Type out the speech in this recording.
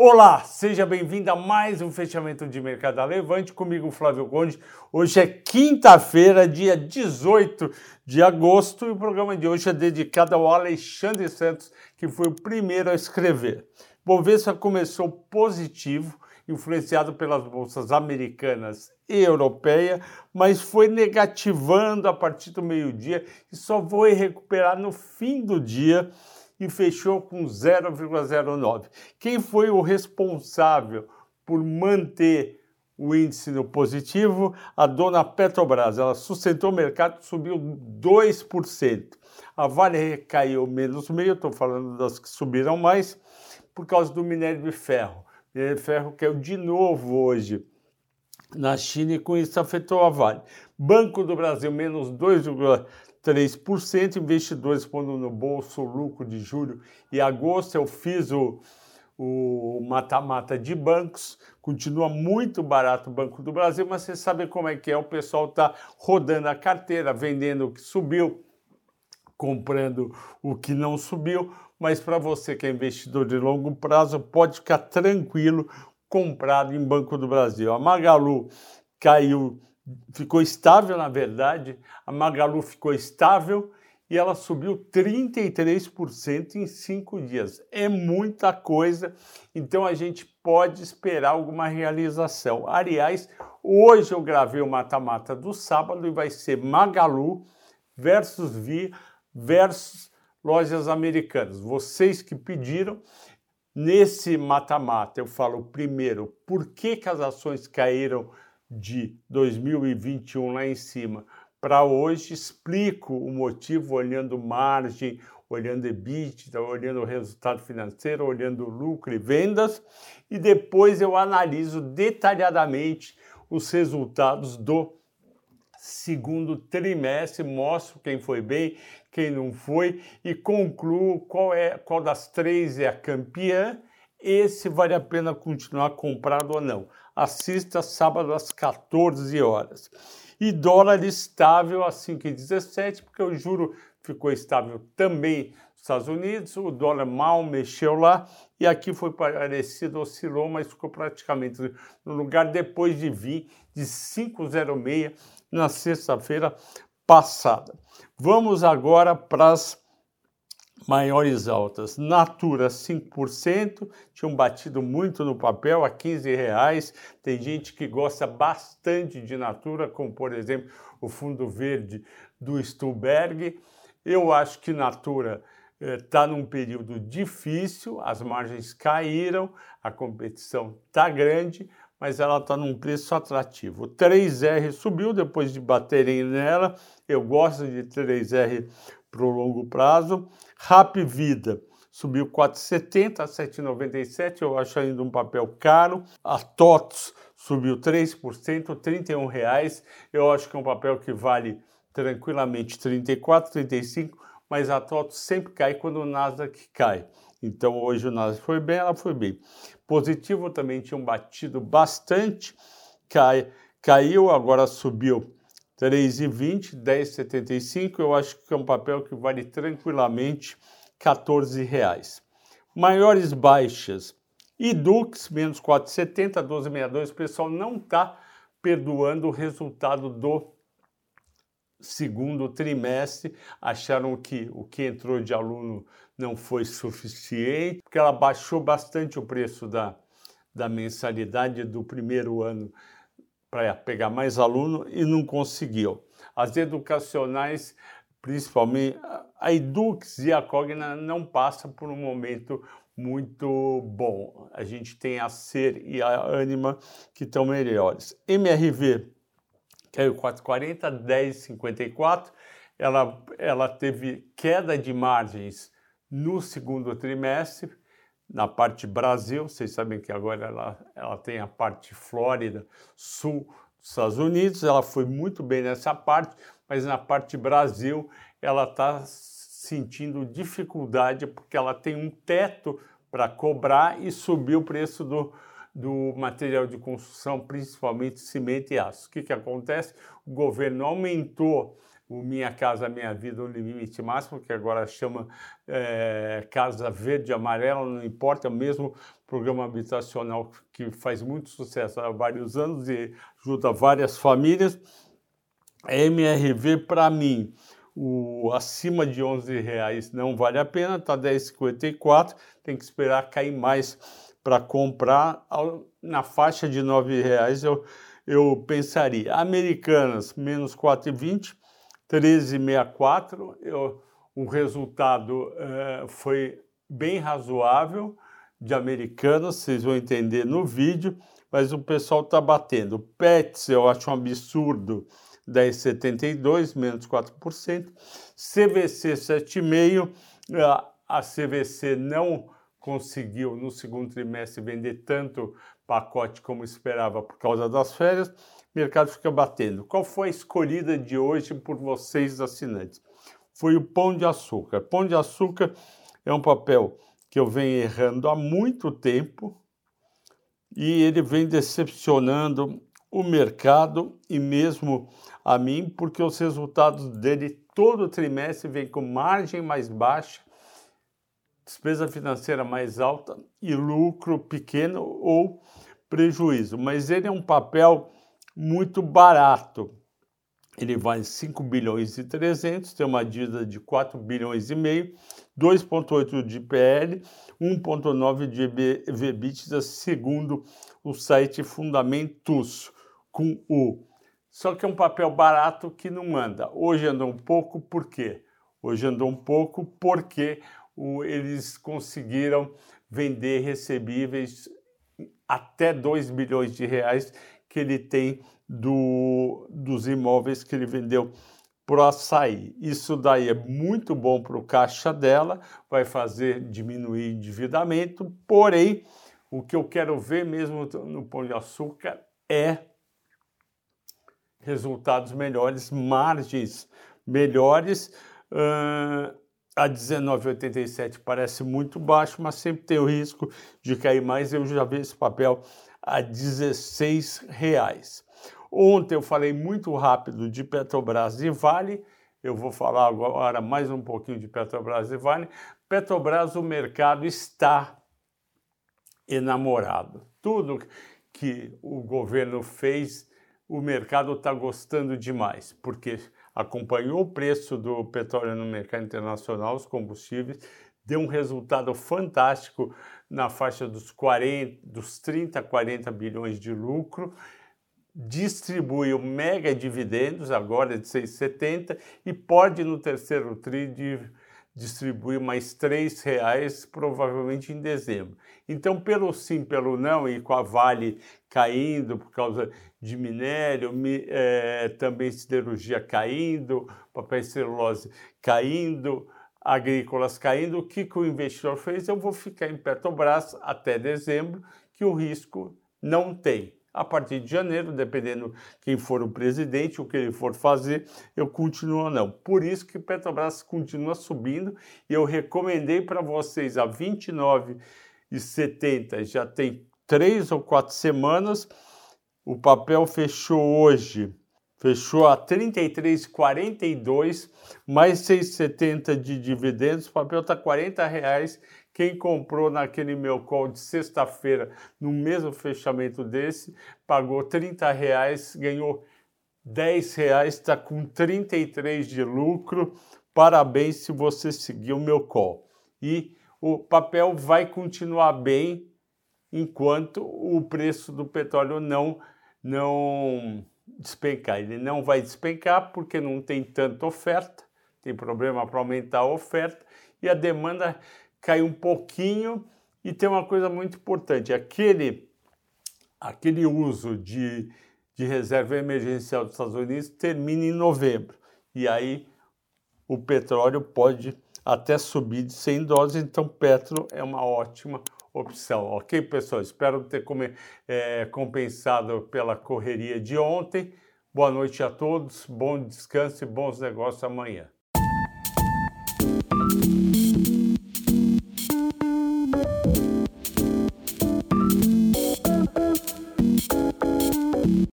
Olá, seja bem-vindo a mais um fechamento de mercado Levante comigo, Flávio Conde. Hoje é quinta-feira, dia 18 de agosto, e o programa de hoje é dedicado ao Alexandre Santos, que foi o primeiro a escrever. Bovespa começou positivo, influenciado pelas bolsas americanas e europeia, mas foi negativando a partir do meio-dia e só foi recuperar no fim do dia e fechou com 0,09. Quem foi o responsável por manter o índice no positivo? A dona Petrobras. Ela sustentou o mercado, subiu 2%. A Vale caiu menos meio, estou falando das que subiram mais, por causa do minério de ferro. O minério de ferro caiu de novo hoje na China e com isso afetou a Vale. Banco do Brasil, menos 2,5%. 3%, investidores pondo no bolso o lucro de julho e agosto. Eu fiz o mata-mata de bancos, continua muito barato o Banco do Brasil, mas você sabe como é que é, o pessoal está rodando a carteira, vendendo o que subiu, comprando o que não subiu, mas para você que é investidor de longo prazo, pode ficar tranquilo comprado em Banco do Brasil. A Magalu caiu ficou estável, na verdade, a Magalu ficou estável e ela subiu 33% em cinco dias. É muita coisa, então a gente pode esperar alguma realização. Aliás, hoje eu gravei o mata-mata do sábado e vai ser Magalu versus Via versus lojas americanas. Vocês que pediram, nesse mata-mata eu falo primeiro por que, que as ações caíram de 2021 lá em cima para hoje, explico o motivo olhando margem, olhando EBITDA, olhando o resultado financeiro, olhando lucro e vendas, e depois eu analiso detalhadamente os resultados do segundo trimestre, mostro quem foi bem, quem não foi e concluo qual é qual das três é a campeã esse vale a pena continuar comprado ou não. Assista sábado às 14 horas. E dólar estável a 5,17, porque o juro ficou estável também nos Estados Unidos, o dólar mal mexeu lá e aqui foi parecido, oscilou, mas ficou praticamente no lugar depois de vir de 5,06 na sexta-feira passada. Vamos agora para as maiores altas. Natura 5%, tinham batido muito no papel a 15 reais. Tem gente que gosta bastante de Natura, como por exemplo o fundo verde do Stuberg. Eu acho que Natura está eh, num período difícil, as margens caíram, a competição está grande, mas ela está num preço atrativo. O 3R subiu depois de baterem nela. Eu gosto de 3R para o longo prazo. Rap Vida subiu 4,70 a 7,97, eu acho ainda um papel caro. A TOTS subiu 3%, 31 reais. Eu acho que é um papel que vale tranquilamente 34, 35, mas a TOTS sempre cai quando o Nasdaq cai. Então hoje o Nasdaq foi bem, ela foi bem. Positivo também tinham batido bastante, cai, caiu, agora subiu 3,20, 10,75, eu acho que é um papel que vale tranquilamente 14 reais. Maiores baixas, Idux, menos 4,70, 12,62, o pessoal não está perdoando o resultado do segundo trimestre, acharam que o que entrou de aluno não foi suficiente, porque ela baixou bastante o preço da, da mensalidade do primeiro ano para pegar mais aluno e não conseguiu. As educacionais, principalmente a Edux e a Cogna, não passam por um momento muito bom. A gente tem a Ser e a Anima que estão melhores. MRV caiu 4,40, 10,54. Ela, ela teve queda de margens no segundo trimestre, na parte Brasil, vocês sabem que agora ela, ela tem a parte Flórida, sul dos Estados Unidos, ela foi muito bem nessa parte, mas na parte Brasil ela está sentindo dificuldade porque ela tem um teto para cobrar e subir o preço do, do material de construção, principalmente cimento e aço. O que, que acontece? O governo aumentou o Minha Casa Minha Vida, o Limite Máximo, que agora chama é, Casa Verde Amarela, não importa, é mesmo programa habitacional que faz muito sucesso há vários anos e ajuda várias famílias. MRV, para mim, o acima de 11 reais não vale a pena, está 10,54, tem que esperar cair mais para comprar. Na faixa de 9 reais eu, eu pensaria. Americanas, menos 4,20 13,64. Eu, o resultado é, foi bem razoável de americanas, vocês vão entender no vídeo, mas o pessoal está batendo. Pets eu acho um absurdo, 10,72, menos 4%. CVC 7,5, a CVC não conseguiu no segundo trimestre vender tanto pacote como esperava por causa das férias mercado fica batendo. Qual foi a escolhida de hoje por vocês, assinantes? Foi o pão de açúcar. Pão de açúcar é um papel que eu venho errando há muito tempo e ele vem decepcionando o mercado e mesmo a mim, porque os resultados dele todo trimestre vêm com margem mais baixa, despesa financeira mais alta e lucro pequeno ou prejuízo. Mas ele é um papel muito barato. Ele vale 5 bilhões e 300, tem uma dívida de 4 bilhões e meio, 2.8 de PL, 1.9 de EBITDA, segundo o site Fundamentos, com o. Só que é um papel barato que não anda. Hoje andou um pouco, por quê? Hoje andou um pouco porque o, eles conseguiram vender recebíveis até 2 bilhões de reais que ele tem do, dos imóveis que ele vendeu para o açaí. Isso daí é muito bom para o caixa dela, vai fazer diminuir endividamento, porém, o que eu quero ver mesmo no Pão de Açúcar é resultados melhores, margens melhores. Uh, a 19,87 parece muito baixo, mas sempre tem o risco de cair mais. Eu já vi esse papel a 16 reais. Ontem eu falei muito rápido de Petrobras e Vale. Eu vou falar agora mais um pouquinho de Petrobras e Vale. Petrobras, o mercado está enamorado. Tudo que o governo fez, o mercado está gostando demais, porque acompanhou o preço do petróleo no mercado internacional, os combustíveis, deu um resultado fantástico na faixa dos 40, dos 30 a 40 bilhões de lucro, distribuiu mega dividendos agora de 6,70 e pode no terceiro tri distribuir mais R$ reais provavelmente em dezembro. Então, pelo sim, pelo não, e com a Vale caindo por causa de minério, mi, é, também siderurgia caindo, papel e celulose caindo, agrícolas caindo, o que, que o investidor fez? Eu vou ficar em Petrobras até dezembro, que o risco não tem. A partir de janeiro, dependendo quem for o presidente, o que ele for fazer, eu continuo ou não. Por isso que Petrobras continua subindo e eu recomendei para vocês a 29,70, já tem três ou quatro semanas. O papel fechou hoje fechou a 33,42 mais 6,70 de dividendos. O papel está R$ reais. Quem comprou naquele meu call de sexta-feira, no mesmo fechamento desse, pagou 30 reais, ganhou 10 reais, está com 33 de lucro. Parabéns se você seguir o meu call. E o papel vai continuar bem enquanto o preço do petróleo não não despencar. Ele não vai despencar porque não tem tanta oferta, tem problema para aumentar a oferta e a demanda cai um pouquinho. E tem uma coisa muito importante: aquele, aquele uso de, de reserva emergencial dos Estados Unidos termina em novembro. E aí o petróleo pode até subir de 100 dólares, então Petro é uma ótima opção. Ok, pessoal? Espero ter come, é, compensado pela correria de ontem. Boa noite a todos, bom descanso e bons negócios amanhã.